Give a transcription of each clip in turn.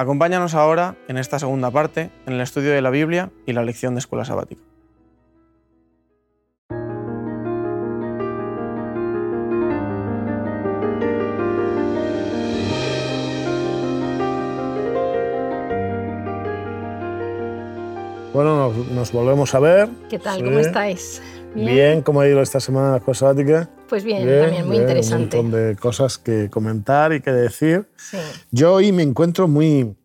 Acompáñanos ahora en esta segunda parte en el estudio de la Biblia y la lección de escuela sabática. Bueno, nos, volvemos a ver. ¿Qué tal? ¿Cómo estáis? Bien. ¿cómo ha ido esta semana la escuela sabática? Pues bien, también muy interesante. Un montón de cosas que comentar y que decir. Yo hoy me encuentro muy,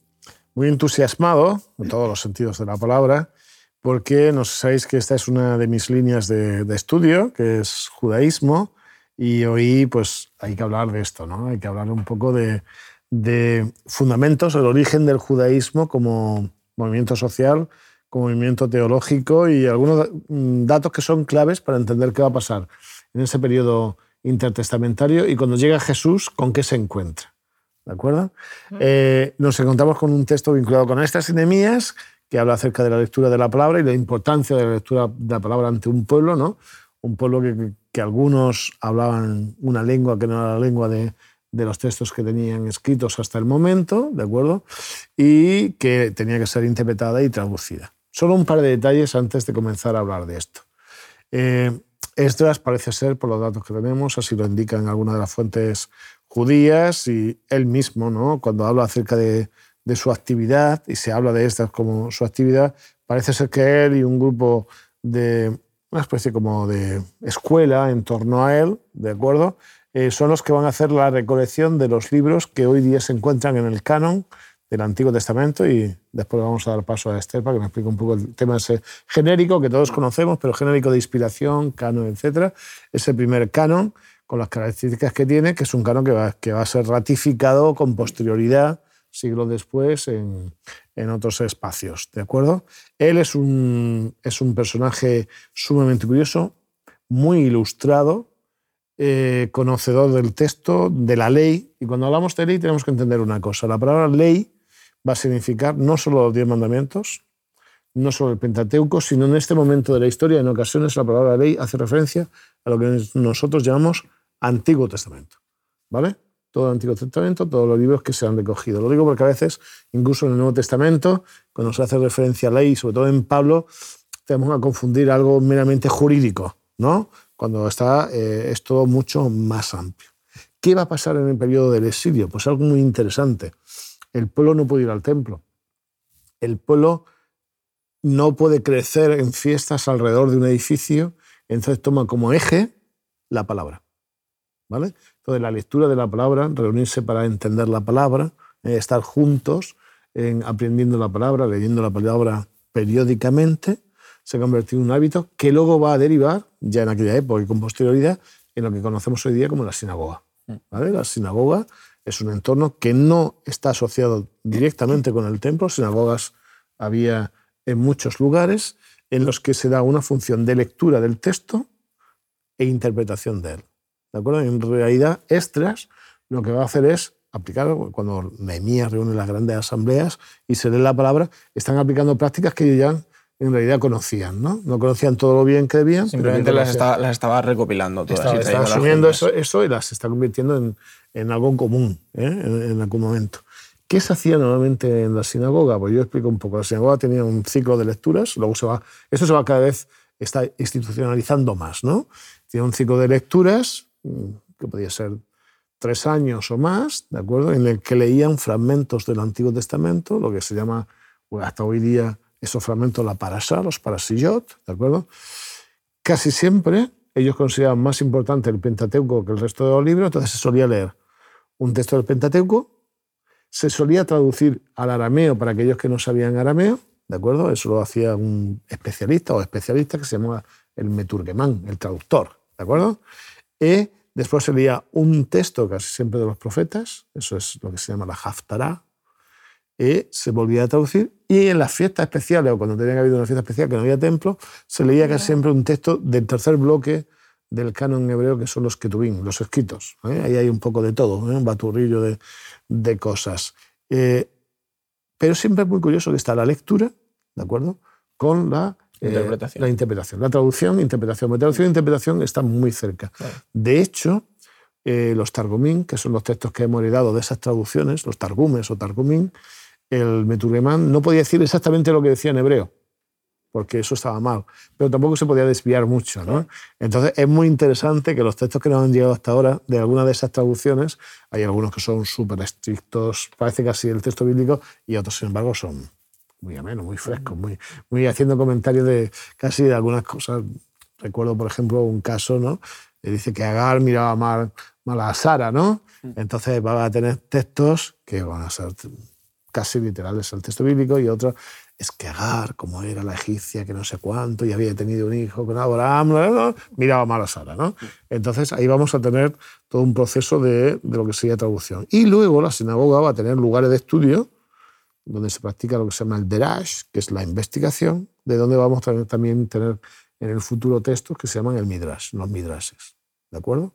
muy entusiasmado, en todos los sentidos de la palabra, porque no sabéis que esta es una de mis líneas de, estudio, que es judaísmo, y hoy pues hay que hablar de esto, ¿no? Hay que hablar un poco de, de fundamentos, el origen del judaísmo como movimiento social, como movimiento teológico y algunos mm, datos que son claves para entender qué va a pasar en ese periodo intertestamentario y cuando llega Jesús, con qué se encuentra. ¿De acuerdo? Eh, nos encontramos con un texto vinculado con estas enemías que habla acerca de la lectura de la palabra y la importancia de la lectura de la palabra ante un pueblo, ¿no? Un pueblo que, que algunos hablaban una lengua que no era la lengua de, de los textos que tenían escritos hasta el momento, ¿de acuerdo? Y que tenía que ser interpretada y traducida. Solo un par de detalles antes de comenzar a hablar de esto. Eh, Esdras parece ser, por los datos que tenemos, así lo indican algunas de las fuentes judías y él mismo, ¿no? cuando habla acerca de, su actividad y se habla de Esdras como su actividad, parece ser que él y un grupo de una especie como de escuela en torno a él, ¿de acuerdo? Eh, son los que van a hacer la recolección de los libros que hoy día se encuentran en el canon del Antiguo Testamento y después vamos a dar paso a Esther para que me explique un poco el tema ese genérico que todos conocemos, pero genérico de inspiración, canon, etc. Ese primer canon con las características que tiene, que es un canon que va, que va a ser ratificado con posterioridad siglos después en, en, otros espacios, ¿de acuerdo? Él es un, es un personaje sumamente curioso, muy ilustrado, eh, conocedor del texto, de la ley, y cuando hablamos de ley tenemos que entender una cosa, la palabra ley va a significar no solo los diez mandamientos, no solo el Pentateuco, sino en este momento de la historia, en ocasiones la palabra ley hace referencia a lo que nosotros llamamos Antiguo Testamento. ¿Vale? Todo el Antiguo Testamento, todos los libros que se han recogido. Lo digo porque a veces, incluso en el Nuevo Testamento, cuando se hace referencia a ley, sobre todo en Pablo, tenemos a confundir algo meramente jurídico, ¿no? Cuando está, eh, es todo mucho más amplio. ¿Qué va a pasar en el periodo del exilio? Pues algo muy interesante. El pueblo no puede ir al templo. El pueblo no puede crecer en fiestas alrededor de un edificio, entonces toma como eje la palabra. ¿Vale? Entonces la lectura de la palabra, reunirse para entender la palabra, eh, estar juntos en aprendiendo la palabra, leyendo la palabra periódicamente, se ha convertido en un hábito que luego va a derivar, ya en aquella época y con posterioridad, en lo que conocemos hoy día como la sinagoga. Mm. ¿Vale? La sinagoga es un entorno que no está asociado directamente con el templo. Sinagogas había en muchos lugares en los que se da una función de lectura del texto e interpretación de él. ¿De acuerdo? En realidad, Estras lo que va a hacer es aplicar, cuando Nehemías reúne las grandes asambleas y se lee la palabra, están aplicando prácticas que ya en realidad conocían, ¿no? No conocían todo lo bien que debían. Simplemente las, estaba, recopilando todas. Estaba, asumiendo eso, y las está convirtiendo en, en algo común ¿eh? en, algún momento. ¿Qué se hacía normalmente en la sinagoga? Pues yo explico un poco. La sinagoga tenía un ciclo de lecturas, luego se va, esto se va cada vez, está institucionalizando más, ¿no? Tiene un ciclo de lecturas, mm, que podía ser tres años o más, ¿de acuerdo? En el que leían fragmentos del Antiguo Testamento, lo que se llama, pues hasta hoy día, esos fragmentos, la parasha, los parasillot, ¿de acuerdo? Casi siempre ellos consideraban más importante el Pentateuco que el resto de los libros, entonces se solía leer un texto del Pentateuco, se solía traducir al arameo para aquellos que no sabían arameo, ¿de acuerdo? Eso lo hacía un especialista o especialista que se llamaba el meturgemán, el traductor, ¿de acuerdo? Y después se leía un texto casi siempre de los profetas, eso es lo que se llama la Haftarah, se volvía a traducir. Y en las fiestas especiales, o cuando tenía que haber una fiesta especial que no había templo, se leía casi siempre un texto del tercer bloque del canon hebreo, que son los ketubim, los escritos. ¿eh? Ahí hay un poco de todo, ¿eh? un baturrillo de, de cosas. Eh, pero siempre es muy curioso que está la lectura, ¿de acuerdo? Con la interpretación. la interpretación. La traducción, interpretación. La traducción e interpretación están muy cerca. De hecho, los targumín, que son los textos que hemos heredado de esas traducciones, los targumes o targumín, el meturemán no podía decir exactamente lo que decía en hebreo porque eso estaba mal, pero tampoco se podía desviar mucho. ¿no? Entonces es muy interesante que los textos que nos han llegado hasta ahora, de alguna de esas traducciones, hay algunos que son súper estrictos, parece casi el texto bíblico, y otros, sin embargo, son muy amenos, muy frescos, muy, muy haciendo comentarios de casi de algunas cosas. Recuerdo, por ejemplo, un caso, ¿no? dice que Agar miraba mal, mal a Sara, ¿no? Entonces va a tener textos que van a ser casi literales al texto bíblico y otros es que Agar, como era la egipcia, que no sé cuánto, y había tenido un hijo con Abraham, miraba mal a Sara. ¿no? Entonces ahí vamos a tener todo un proceso de, de, lo que sería traducción. Y luego la sinagoga va a tener lugares de estudio donde se practica lo que se llama el derash, que es la investigación, de donde vamos a también tener en el futuro textos que se llaman el midrash, los midrashes. ¿De acuerdo?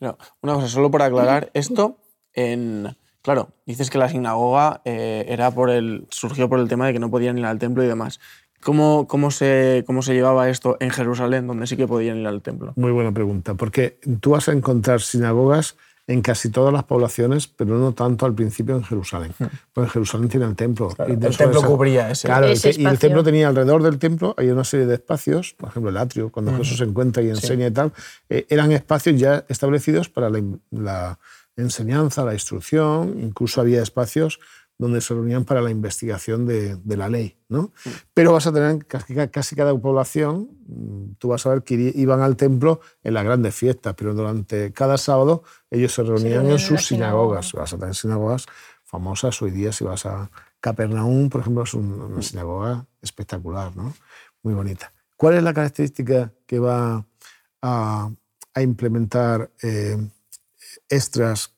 una cosa, solo por aclarar, esto en Claro, dices que la sinagoga eh, era por el, surgió por el tema de que no podían ir al templo y demás. ¿Cómo, cómo, se, ¿Cómo se llevaba esto en Jerusalén, donde sí que podían ir al templo? Muy buena pregunta, porque tú vas a encontrar sinagogas en casi todas las poblaciones, pero no tanto al principio en Jerusalén. Hmm. Pues en Jerusalén tiene el templo. y el templo cubría ese, claro, Y el templo tenía alrededor del templo, hay una serie de espacios, por ejemplo el atrio, cuando hmm. Jesús se encuentra y enseña y tal, eh, eran espacios ya establecidos para la enseñanza, la instrucción, incluso había espacios donde se reunían para la investigación de, la ley. ¿no? Pero vas a tener casi, cada población, mm, tú vas a ver que iban al templo en las grandes fiestas, pero durante cada sábado ellos se reunían en sus sinagogas. Vas a tener sinagogas famosas hoy día, si vas a Capernaum, por ejemplo, es una sinagoga espectacular, ¿no? muy bonita. ¿Cuál es la característica que va a, implementar eh, extras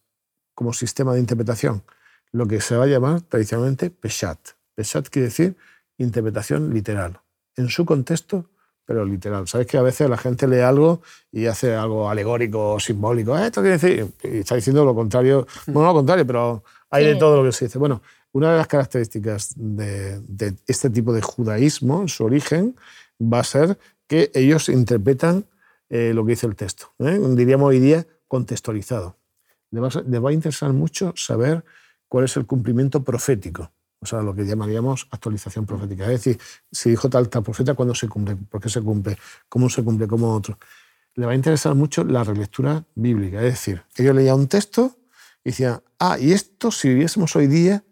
como sistema de interpretación, lo que se va a llamar tradicionalmente Peshat. Peshat quiere decir interpretación literal, en su contexto, pero literal. Sabes que a veces la gente lee algo y hace algo alegórico o simbólico. Eh, esto quiere decir, y está diciendo lo contrario, bueno, no lo contrario, pero hay de todo lo que se dice. Bueno, una de las características de, este tipo de judaísmo, su origen, va a ser que ellos interpretan eh, lo que dice el texto. ¿eh? Diríamos hoy día contextualizado le va, a interesar mucho saber cuál es el cumplimiento profético, o sea, lo que llamaríamos actualización profética. Es decir, si dijo tal, tal profeta, ¿cuándo se cumple? ¿Por qué se cumple? ¿Cómo se cumple? ¿Cómo otro? Le va a interesar mucho la relectura bíblica. Es decir, ellos leían un texto y decían, ah, y esto si viviésemos hoy día,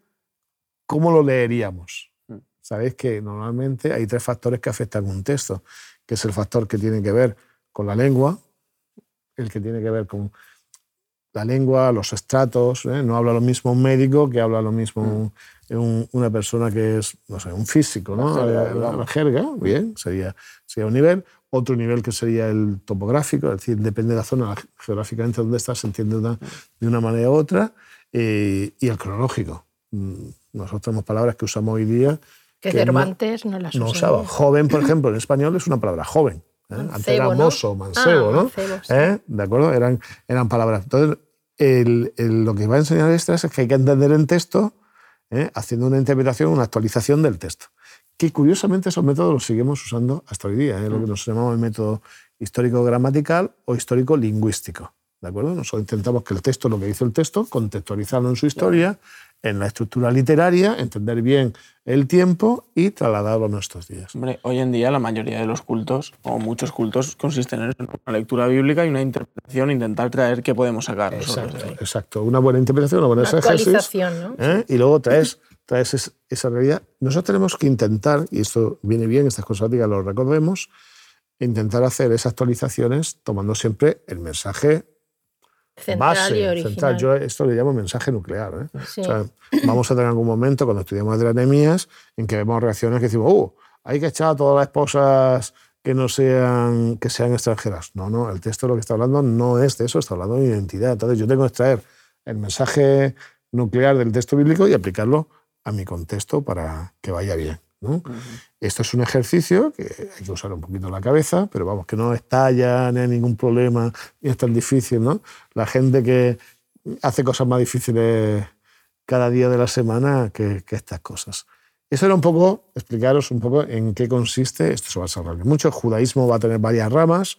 ¿cómo lo leeríamos? Mm. Sabéis que normalmente hay tres factores que afectan un texto, que es el factor que tiene que ver con la lengua, el que tiene que ver con la lengua, los estratos. ¿eh? No habla lo mismo un médico que habla lo mismo mm. una persona que es, no sé, un físico, ¿no? La jerga, bien, sería, sería un nivel. Otro nivel que sería el topográfico, es decir, depende de la zona geográficamente donde estás, se entiende de una manera u otra. Eh, y el cronológico. Mm, nosotros tenemos palabras que usamos hoy día. Que, Cervantes no, las usaba. Joven, por ejemplo, en español es una palabra joven. ¿Eh? Antes era mozo, mancebo, ah, ¿no? ¿Eh? ¿De acuerdo? Eran, eran palabras. Entonces, lo que va a enseñar extras es que hay que entender el texto ¿eh? haciendo una interpretación, una actualización del texto. Que curiosamente esos métodos los seguimos usando hasta hoy día, lo que nos llamamos el método histórico-gramatical o histórico-lingüístico. ¿De acuerdo? Nosotros intentamos que el texto, lo que dice el texto, contextualizarlo en su historia, en la estructura literaria, entender bien el tiempo y trasladarlo a nuestros días. Hombre, hoy en día la mayoría de los cultos, o muchos cultos, consisten en una lectura bíblica y una interpretación, intentar traer qué podemos sacar. Exacto, exacto. Una buena interpretación, una buena exégesis. ¿no? ¿eh? Y luego traes, traes esa realidad. Nosotros tenemos que intentar, y esto viene bien, estas cosas lo recordemos, intentar hacer esas actualizaciones tomando siempre el mensaje base, central. Yo esto le llamo mensaje nuclear. ¿eh? vamos a tener algún momento cuando estudiamos de anemías en que vemos reacciones que decimos, uh, hay que echar a todas las esposas que no sean, que sean extranjeras. No, no, el texto lo que está hablando no es de eso, está hablando de identidad. Entonces yo tengo que extraer el mensaje nuclear del texto bíblico y aplicarlo a mi contexto para que vaya bien. Esto es un ejercicio que hay que usar un poquito la cabeza, pero vamos, que no estalla, ni hay ningún problema, ni es tan difícil. ¿no? La gente que hace cosas más difíciles cada día de la semana que, estas cosas. Eso era un poco, explicaros un poco en qué consiste, esto se va a desarrollar mucho, el judaísmo va a tener varias ramas,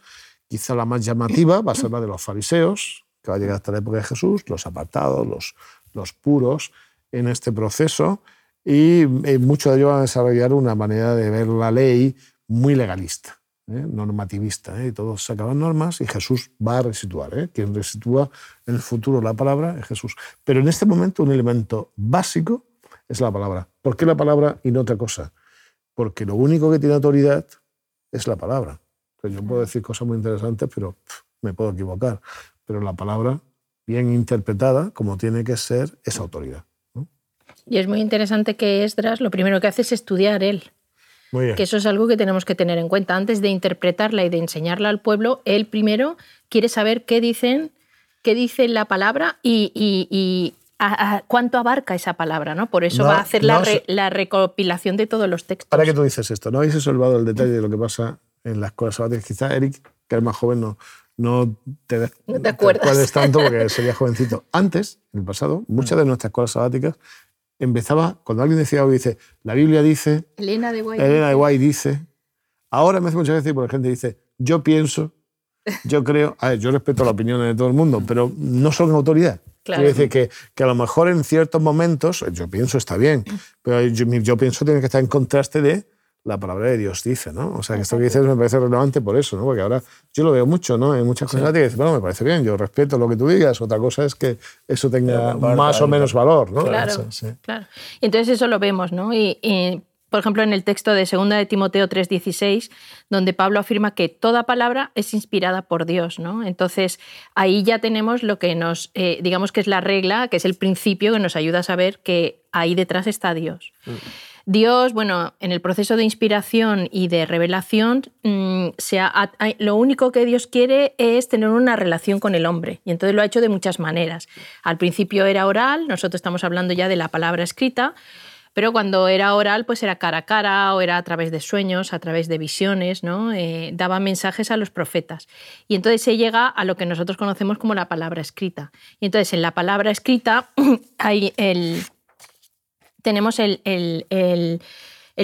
quizá la más llamativa va a ser la de los fariseos, que va a llegar hasta la época de Jesús, los apartados, los, los puros en este proceso, y eh, muchos de ellos van a desarrollar una manera de ver la ley muy legalista, ¿eh? normativista, ¿eh? y todos sacaban normas y Jesús va a resituar. Quien resitúa en el futuro la palabra es Jesús. Pero en este momento un elemento básico es la palabra. ¿Por qué la palabra y no otra cosa? Porque lo único que tiene autoridad es la palabra. yo puedo decir cosas muy interesantes, pero me puedo equivocar. Pero la palabra, bien interpretada, como tiene que ser, es autoridad. Y es muy interesante que Esdras lo primero que hace es estudiar él. Que eso es algo que tenemos que tener en cuenta. Antes de interpretarla y de enseñarla al pueblo, él primero quiere saber qué dicen, qué dice la palabra y, cuánto abarca esa palabra. ¿no? Por eso va a hacer la, recopilación de todos los textos. Para que tú dices esto, no habéis observado el detalle de lo que pasa en las escuelas sabáticas. Quizá Eric, que es más joven, no, no te, no te acuerdas. tanto porque sería jovencito. Antes, en el pasado, muchas de nuestras escuelas sabáticas empezaba, cuando alguien decía algo, dice, la Biblia dice, Elena de Guay, Elena de Guay dice, ahora me hace muchas veces porque la gente dice, yo pienso, yo creo, a ver, yo respeto la opinión de todo el mundo, pero no son autoridad. Quiere decir que, que, a lo mejor en ciertos momentos, yo pienso está bien, pero yo, yo pienso tiene que estar en contraste de la palabra de Dios dice, ¿no? O sea, que esto que dices me parece relevante por eso, ¿no? Porque ahora yo lo veo mucho, ¿no? En muchas cosas que dicen, bueno, me parece bien, yo respeto lo que tú digas, otra cosa es que eso tenga más o menos valor, ¿no? Claro, claro. Y entonces eso lo vemos, ¿no? Y, por ejemplo, en el texto de 2 de Timoteo 3:16, donde Pablo afirma que toda palabra es inspirada por Dios, ¿no? Entonces, ahí ya tenemos lo que nos, eh, digamos que es la regla, que es el principio que nos ayuda a saber que ahí detrás está Dios. Mm. Dios, bueno, en el proceso de inspiración y de revelación, mm, lo único que Dios quiere es tener una relación con el hombre. Y entonces lo ha hecho de muchas maneras. Al principio era oral, nosotros estamos hablando ya de la palabra escrita, pero cuando era oral, pues era cara a cara o era a través de sueños, a través de visiones, ¿no? Eh, daba mensajes a los profetas. Y entonces se llega a lo que nosotros conocemos como la palabra escrita. Y entonces en la palabra escrita hay el tenemos el,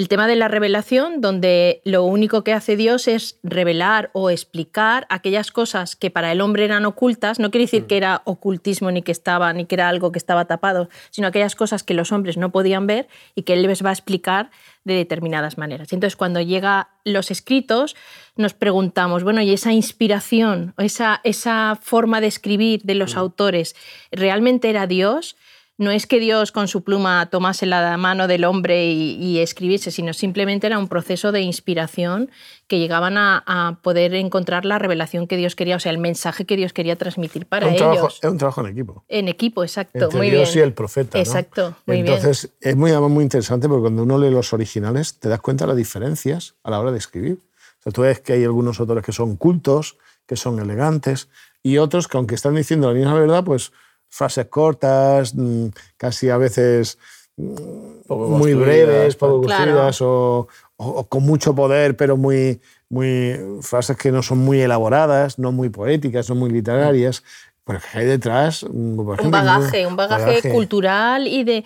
tema de la revelación, donde lo único que hace Dios es revelar o explicar aquellas cosas que para el hombre eran ocultas. No quiere decir mm. que era ocultismo ni que estaba, ni que era algo que estaba tapado, sino aquellas cosas que los hombres no podían ver y que Él les va a explicar de determinadas maneras. Entonces, cuando llega los escritos, nos preguntamos, bueno, ¿y esa inspiración, esa, esa forma de escribir de los mm. autores, realmente era Dios? No es que Dios con su pluma tomase la mano del hombre y, escribiese, sino simplemente era un proceso de inspiración que llegaban a, poder encontrar la revelación que Dios quería, o sea, el mensaje que Dios quería transmitir para ellos. es un trabajo en equipo. En equipo, exacto. Entre muy Dios bien. y el profeta. Exacto, muy Entonces, es muy, muy interesante porque cuando uno lee los originales te das cuenta de las diferencias a la hora de escribir. O sea, tú ves que hay algunos autores que son cultos, que son elegantes, y otros que aunque están diciendo la misma verdad, pues frases cortas, mm, casi a veces mm, muy breves, poco construidas o, con mucho poder, pero muy, muy frases que no son muy elaboradas, no muy poéticas, no muy literarias. Porque hay detrás un bagaje, un bagaje, cultural y de,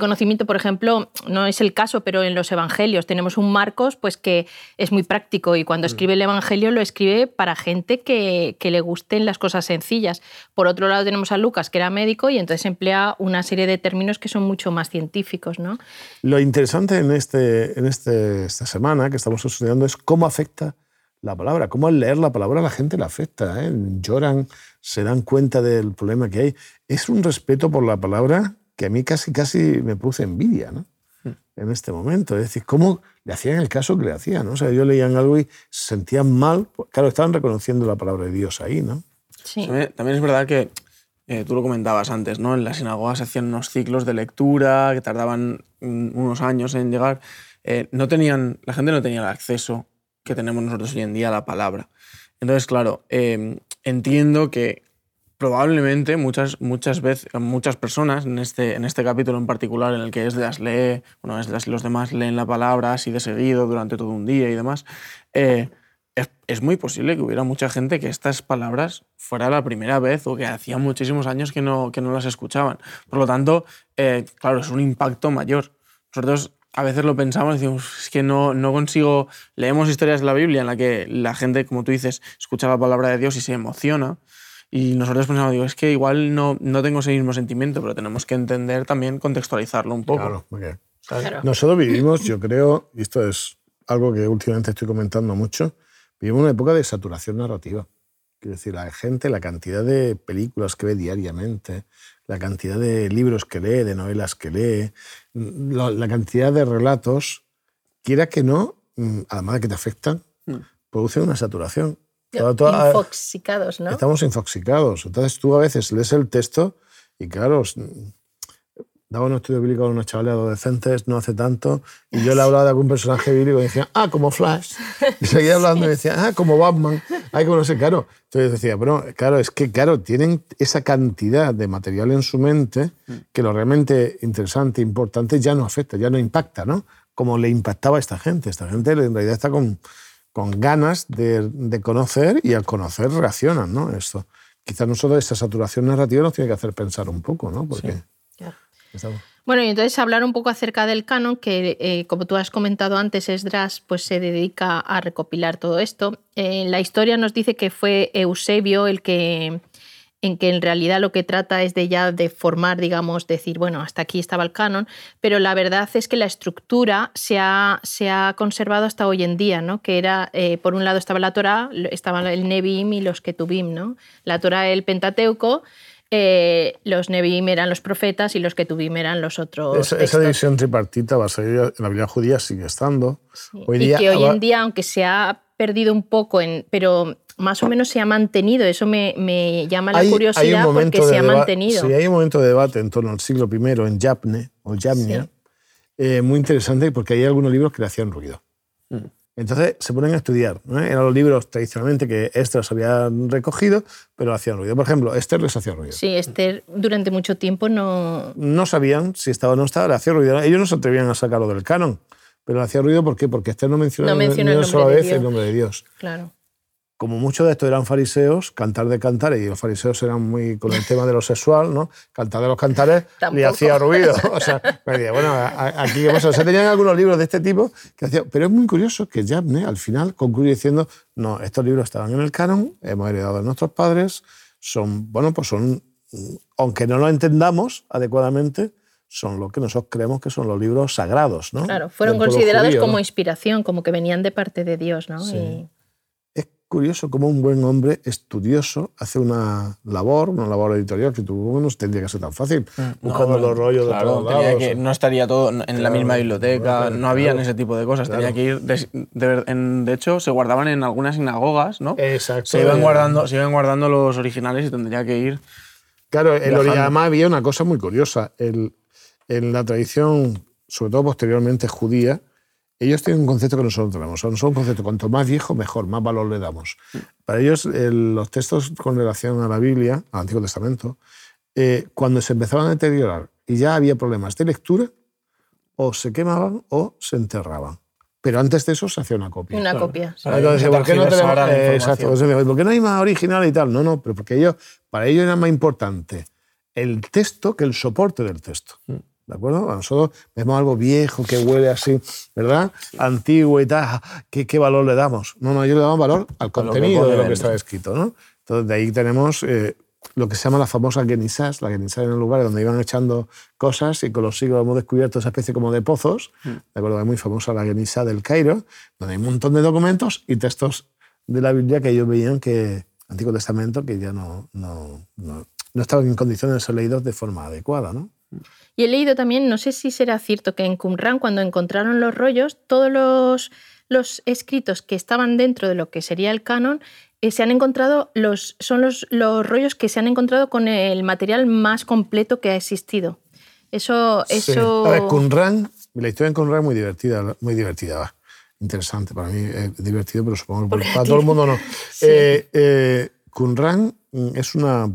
conocimiento. Por ejemplo, no es el caso, pero en los evangelios tenemos un Marcos pues, que es muy práctico y cuando mm. escribe el evangelio lo escribe para gente que, le gusten las cosas sencillas. Por otro lado tenemos a Lucas, que era médico y entonces emplea una serie de términos que son mucho más científicos. ¿no? Lo interesante en, este, en este, esta semana que estamos estudiando es cómo afecta la palabra, cómo al leer la palabra la gente la afecta. ¿eh? Lloran se dan cuenta del problema que hay. Es un respeto por la palabra que a mí casi, casi me produce envidia, ¿no? Hmm. En este momento. Es decir, cómo le hacían el caso que le hacían, ¿no? O sea, ellos leían algo y se sentían mal. Claro, estaban reconociendo la palabra de Dios ahí, ¿no? Sí. También es verdad que eh, tú lo comentabas antes, ¿no? En la sinagoga se hacían unos ciclos de lectura que tardaban unos años en llegar. Eh, no tenían, la gente no tenía el acceso que tenemos nosotros hoy en día la palabra. Entonces, claro, eh, entiendo que probablemente muchas, muchas veces, muchas personas en este, en este capítulo en particular, en el que Esdras lee, bueno, Esdras y los demás leen la palabra así de seguido durante todo un día y demás, eh, es, muy posible que hubiera mucha gente que estas palabras fuera la primera vez o que hacía muchísimos años que no, que no las escuchaban. Por lo tanto, eh, claro, es un impacto mayor. Nosotros a veces lo pensamos y decimos, es que no, no consigo, leemos historias de la Biblia en la que la gente, como tú dices, escucha la palabra de Dios y se emociona. Y nosotros pensamos, digo, es que igual no, no tengo ese mismo sentimiento, pero tenemos que entender también, contextualizarlo un poco. Claro, muy bien. Nosotros vivimos, yo creo, y esto es algo que últimamente estoy comentando mucho, vivimos una época de saturación narrativa. Quiero decir, la gente, la cantidad de películas que ve diariamente, la cantidad de libros que lee, de novelas que lee, la, cantidad de relatos, quiera que no, mm, además de que te afectan, mm. produce una saturación. infoxicados, ¿no? Estamos infoxicados. Entonces tú a veces lees el texto y claro, daba un estudio bíblico a unos chavales adolescentes no hace tanto y yo le hablaba de algún personaje bíblico y decía, ah, como Flash. Y seguía hablando y decía, ah, como Batman. Ay, como no sé, claro. Entonces decía, pero claro, es que, claro, tienen esa cantidad de material en su mente que lo realmente interesante, importante, ya no afecta, ya no impacta, ¿no? Como le impactaba a esta gente. Esta gente en realidad está con, con ganas de, de conocer y al conocer reaccionan, ¿no? Esto. Quizás nosotros esa saturación narrativa nos tiene que hacer pensar un poco, ¿no? Porque... Bueno, y entonces hablar un poco acerca del canon, que eh, como tú has comentado antes, Esdras pues, se dedica a recopilar todo esto. Eh, la historia nos dice que fue Eusebio el que en que en realidad lo que trata es de ya de formar, digamos, decir, bueno, hasta aquí estaba el canon, pero la verdad es que la estructura se ha, se ha conservado hasta hoy en día, ¿no? Que era, eh, por un lado estaba la Torah, estaba el Nebim y los Ketubim, ¿no? La Torah, el Pentateuco, eh, los Nebim eran los profetas y los Ketubim eran los otros. Esa, división tripartita va a seguir en la Biblia judía, sigue estando. Hoy y que hoy en día, aunque se ha perdido un poco, en, pero más o menos se ha mantenido. Eso me, me llama la curiosidad porque se ha mantenido. Sí, hay un momento de debate en torno al siglo I en Yapne, o Yamnia, eh, muy interesante porque hay algunos libros que le hacían ruido. Mm. Entonces se ponen a estudiar. ¿no? Eran los libros tradicionalmente que Esther había recogido, pero hacían ruido. Por ejemplo, Esther les hacía ruido. Sí, Esther durante mucho tiempo no... No sabían si estaba o no estaba, le hacía ruido. Ellos no se atrevían a sacarlo del canon, pero le hacía ruido ¿por qué? porque Esther no menciona, ni una sola vez el nombre de Dios. Claro como muchos de estos eran fariseos, cantar de cantares, y los fariseos eran muy con el tema de lo sexual, ¿no? Cantar de los cantares le hacía ruido. O sea, bueno, aquí o sea, tenían algunos libros de este tipo que hacían. Pero es muy curioso que Yabne al final concluye diciendo: no, estos libros estaban en el canon, hemos heredado de nuestros padres, son, bueno, pues son, aunque no lo entendamos adecuadamente, son lo que nosotros creemos que son los libros sagrados, ¿no? Claro, fueron considerados como inspiración, como que venían de parte de Dios, ¿no? Sí curioso cómo un buen hombre estudioso hace una labor, una labor editorial que tú no tendría que ser tan fácil, mm, buscando los rollos de todos lados. no estaría todo en la misma biblioteca, no, había ese tipo de cosas, tenía que ir, de, hecho, se guardaban en algunas sinagogas, ¿no? Exacto. Se iban guardando, se iban guardando los originales y tendría que ir... Claro, el, además había una cosa muy curiosa, el, en la tradición, sobre todo posteriormente judía, ellos tienen un concepto que nosotros tenemos. Nosotros un concepto, cuanto más viejo, mejor, más valor le damos. Para ellos, los textos con relación a la Biblia, al Antiguo Testamento, eh, cuando se empezaban a deteriorar y ya había problemas de lectura, o se quemaban o se enterraban. Pero antes de eso se hacía una copia. Una copia. Entonces, ¿por qué no tenemos, eh, exacto, ¿por qué no hay más original y tal? No, no, pero porque ellos, para ellos era más importante el texto que el soporte del texto. Mm. ¿De acuerdo? nosotros vemos algo viejo que huele así, ¿verdad? Antiguo y tal. ¿Qué, ¿Qué, valor le damos? No, no, yo le damos valor al contenido de lo que está escrito, ¿no? Entonces, de ahí tenemos eh, lo que se llama la famosa Genisas, la Genisas en el lugar donde iban echando cosas y con los siglos hemos descubierto esa especie como de pozos, mm. ¿de acuerdo? Es muy famosa la Genisas del Cairo, donde hay un montón de documentos y textos de la Biblia que ellos veían que, Antiguo Testamento, que ya no, no, no, no estaban en condiciones de ser leídos de forma adecuada, ¿no? Y he leído también, no sé si será cierto, que en Qumran, cuando encontraron los rollos, todos los, los escritos que estaban dentro de lo que sería el canon eh, se han encontrado, los, son los, los rollos que se han encontrado con el material más completo que ha existido. Eso... eso... A ver, Qumran, la historia en Qumran es muy divertida, muy divertida, Interesante, para mí es divertido, pero supongo que para todo el mundo no. Eh, eh, Qumran es una,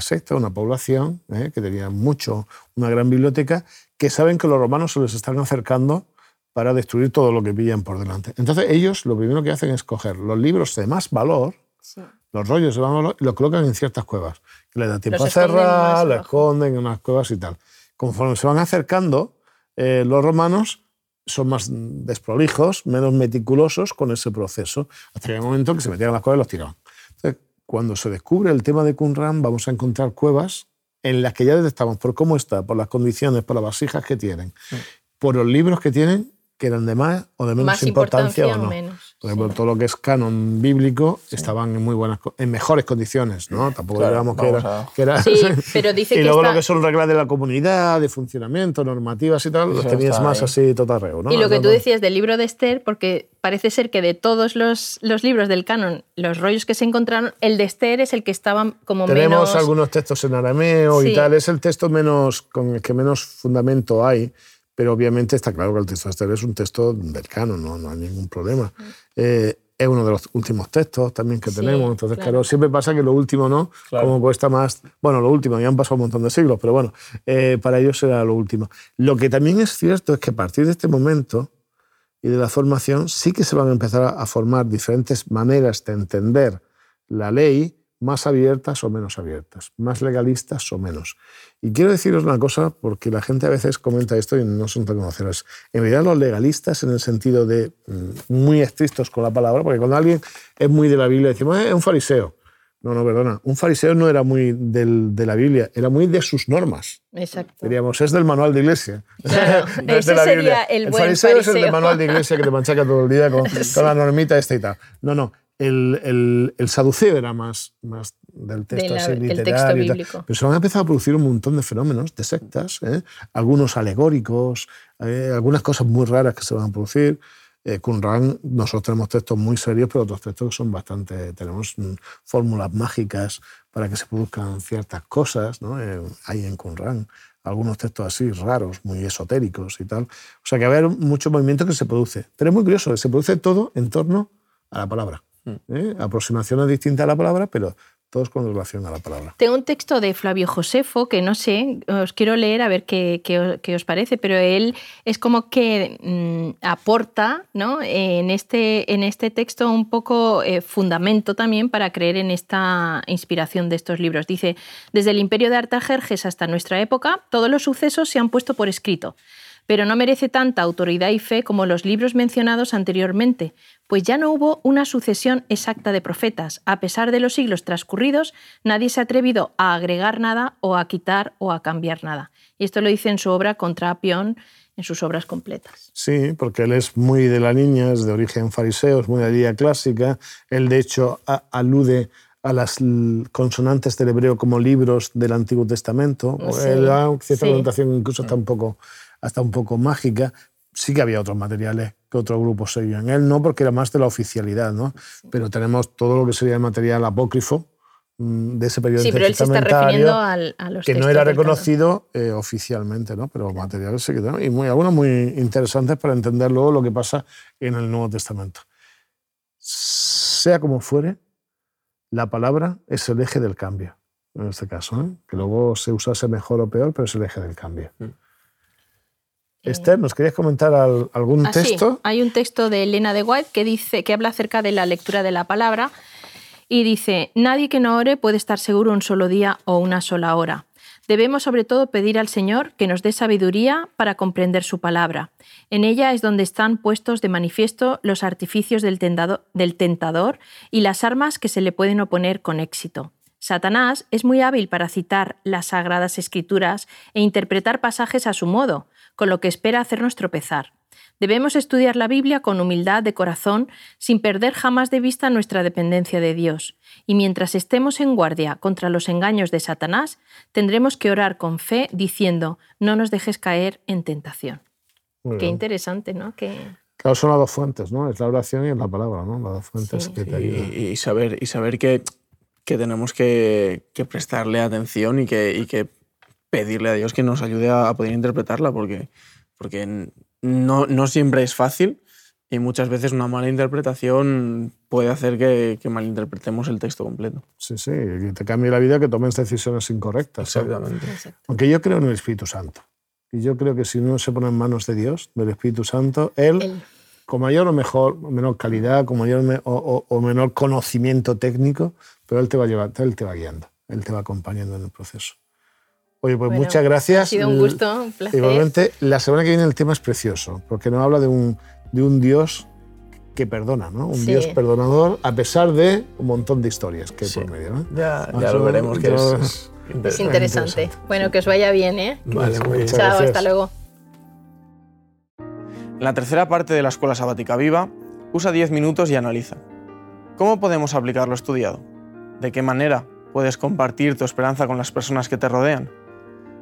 secta, una población ¿eh? que tenía mucho, una gran biblioteca, que saben que los romanos se les están acercando para destruir todo lo que pillan por delante. Entonces ellos lo primero que hacen es coger los libros de más valor, los rollos de más valor, y los colocan en ciertas cuevas. Que les da tiempo a cerrar, los esconden en unas cuevas y tal. Conforme se van acercando, eh, los romanos son más desprolijos, menos meticulosos con ese proceso, hasta el momento que se metían en las cuevas y los tiraban. Entonces, cuando se descubre el tema de Qumran, vamos a encontrar cuevas en las que ya detectamos por cómo está, por las condiciones, por las vasijas que tienen, por los libros que tienen que eran de más o de menos importancia, o no. Menos, Por ejemplo, todo lo que es canon bíblico estaban en muy buenas, en mejores condiciones, ¿no? Tampoco digamos que era, Sí, pero dice y luego lo que son reglas de la comunidad, de funcionamiento, normativas y tal, los tenías más así totarreo, ¿no? Y lo que tú decías del libro de Esther, porque parece ser que de todos los, los libros del canon, los rollos que se encontraron, el de Esther es el que estaba como menos... Tenemos algunos textos en arameo y tal, es el texto menos con el que menos fundamento hay pero obviamente está claro que el texto de Esther es un texto del canon, no, no hay ningún problema. Eh, es uno de los últimos textos también que tenemos, entonces claro. siempre pasa que lo último no, como cuesta más, bueno, lo último, ya han pasado un montón de siglos, pero bueno, eh, para ellos será lo último. Lo que también es cierto es que a partir de este momento y de la formación sí que se van a empezar a formar diferentes maneras de entender la ley más abiertas o menos abiertas, más legalistas o menos. Y quiero deciros una cosa, porque la gente a veces comenta esto y no son reconoceros. En realidad los legalistas en el sentido de mm, muy estrictos con la palabra, porque cuando alguien es muy de la Biblia decimos, eh, es un fariseo. No, no, perdona. Un fariseo no era muy de la Biblia, era muy de sus normas. Exacto. Diríamos, es del manual de iglesia. ese sería el, el buen fariseo, es el del manual de iglesia que te manchaca todo el día con, con la normita esta y tal. No, no el, el, saduceo era más, más del texto, así, literario. Pero se han empezado a producir un montón de fenómenos, de sectas, ¿eh? algunos alegóricos, eh, algunas cosas muy raras que se van a producir. Eh, Qumran, nosotros tenemos textos muy serios, pero otros textos que son bastante. Tenemos mm, fórmulas mágicas para que se produzcan ciertas cosas, ¿no? Eh, hay en Qumran algunos textos así raros, muy esotéricos y tal. O sea que hay mucho movimiento que se produce. Pero es muy curioso, se produce todo en torno a la palabra. ¿Eh? aproximaciones distintas a la palabra, pero todos con relación a la palabra. Tengo un texto de Flavio Josefo que no sé, os quiero leer a ver qué, qué, os parece, pero él es como que mm, aporta ¿no? en, este, en este texto un poco eh, fundamento también para creer en esta inspiración de estos libros. Dice, desde el imperio de Artajerjes hasta nuestra época, todos los sucesos se han puesto por escrito pero no merece tanta autoridad y fe como los libros mencionados anteriormente, pues ya no hubo una sucesión exacta de profetas. A pesar de los siglos transcurridos, nadie se ha atrevido a agregar nada o a quitar o a cambiar nada. Y esto lo dice en su obra Contra Apión, en sus obras completas. Sí, porque él es muy de la niña, es de origen fariseo, es muy de la línea clásica. Él, de hecho, alude a las consonantes del hebreo como libros del Antiguo Testamento. da cierta sí. incluso está un poco hasta un poco mágica. Sí que había otros materiales que otros grupos seguían. Él no, porque era más de la oficialidad, ¿no? Pero tenemos todo lo que sería el material apócrifo mm, de ese periodo sí, pero él se está refiriendo al, a los que no era reconocido eh, oficialmente, ¿no? Pero materiales sí que tenemos. Y muy, algunos muy interesantes para entender luego lo que pasa en el Nuevo Testamento. Sea como fuere, la palabra es el eje del cambio, en este caso. ¿eh? Que luego se usase mejor o peor, pero es el eje del cambio. Mm. Esther, ¿nos querías comentar algún ah, texto? Sí. Hay un texto de Elena de White que, dice, que habla acerca de la lectura de la palabra y dice, nadie que no ore puede estar seguro un solo día o una sola hora. Debemos sobre todo pedir al Señor que nos dé sabiduría para comprender su palabra. En ella es donde están puestos de manifiesto los artificios del tentador y las armas que se le pueden oponer con éxito. Satanás es muy hábil para citar las sagradas escrituras e interpretar pasajes a su modo, con lo que espera hacernos tropezar. Debemos estudiar la Biblia con humildad de corazón, sin perder jamás de vista nuestra dependencia de Dios. Y mientras estemos en guardia contra los engaños de Satanás, tendremos que orar con fe diciendo, no nos dejes caer en tentación. Qué interesante, ¿no? Que... Claro, son las dos fuentes, ¿no? Es la oración y es la palabra, ¿no? Las dos fuentes que te ayudan. Y, saber, y saber que, que tenemos que, que prestarle atención y que, y que pedirle a Dios que nos ayude a, poder interpretarla, porque, porque no, no siempre es fácil, Y muchas veces una mala interpretación puede hacer que, malinterpretemos el texto completo. Sí, sí, que te cambie la vida que tomes decisiones incorrectas. Exactamente. Aunque yo creo en el Espíritu Santo. Y yo creo que si uno se pone en manos de Dios, del Espíritu Santo, Él, con mayor o mejor, menor calidad, con mayor o, menor conocimiento técnico, pero Él te va, llevar, él te va guiando, Él te va acompañando en el proceso. Oye, pues muchas gracias. Ha sido un gusto, un placer. Igualmente, la semana que viene el tema es precioso, porque nos habla de un, de un Dios que perdona, ¿no? Un Dios perdonador a pesar de un montón de historias que hay por medio. ¿no? Ya, ya lo veremos, que es, es interesante. Bueno, que os vaya bien, ¿eh? Vale, muy bien. Chao, hasta luego. En la tercera parte de la Escuela Sabática Viva, usa 10 minutos y analiza. ¿Cómo podemos aplicar lo estudiado? ¿De qué manera puedes compartir tu esperanza con las personas que te rodean?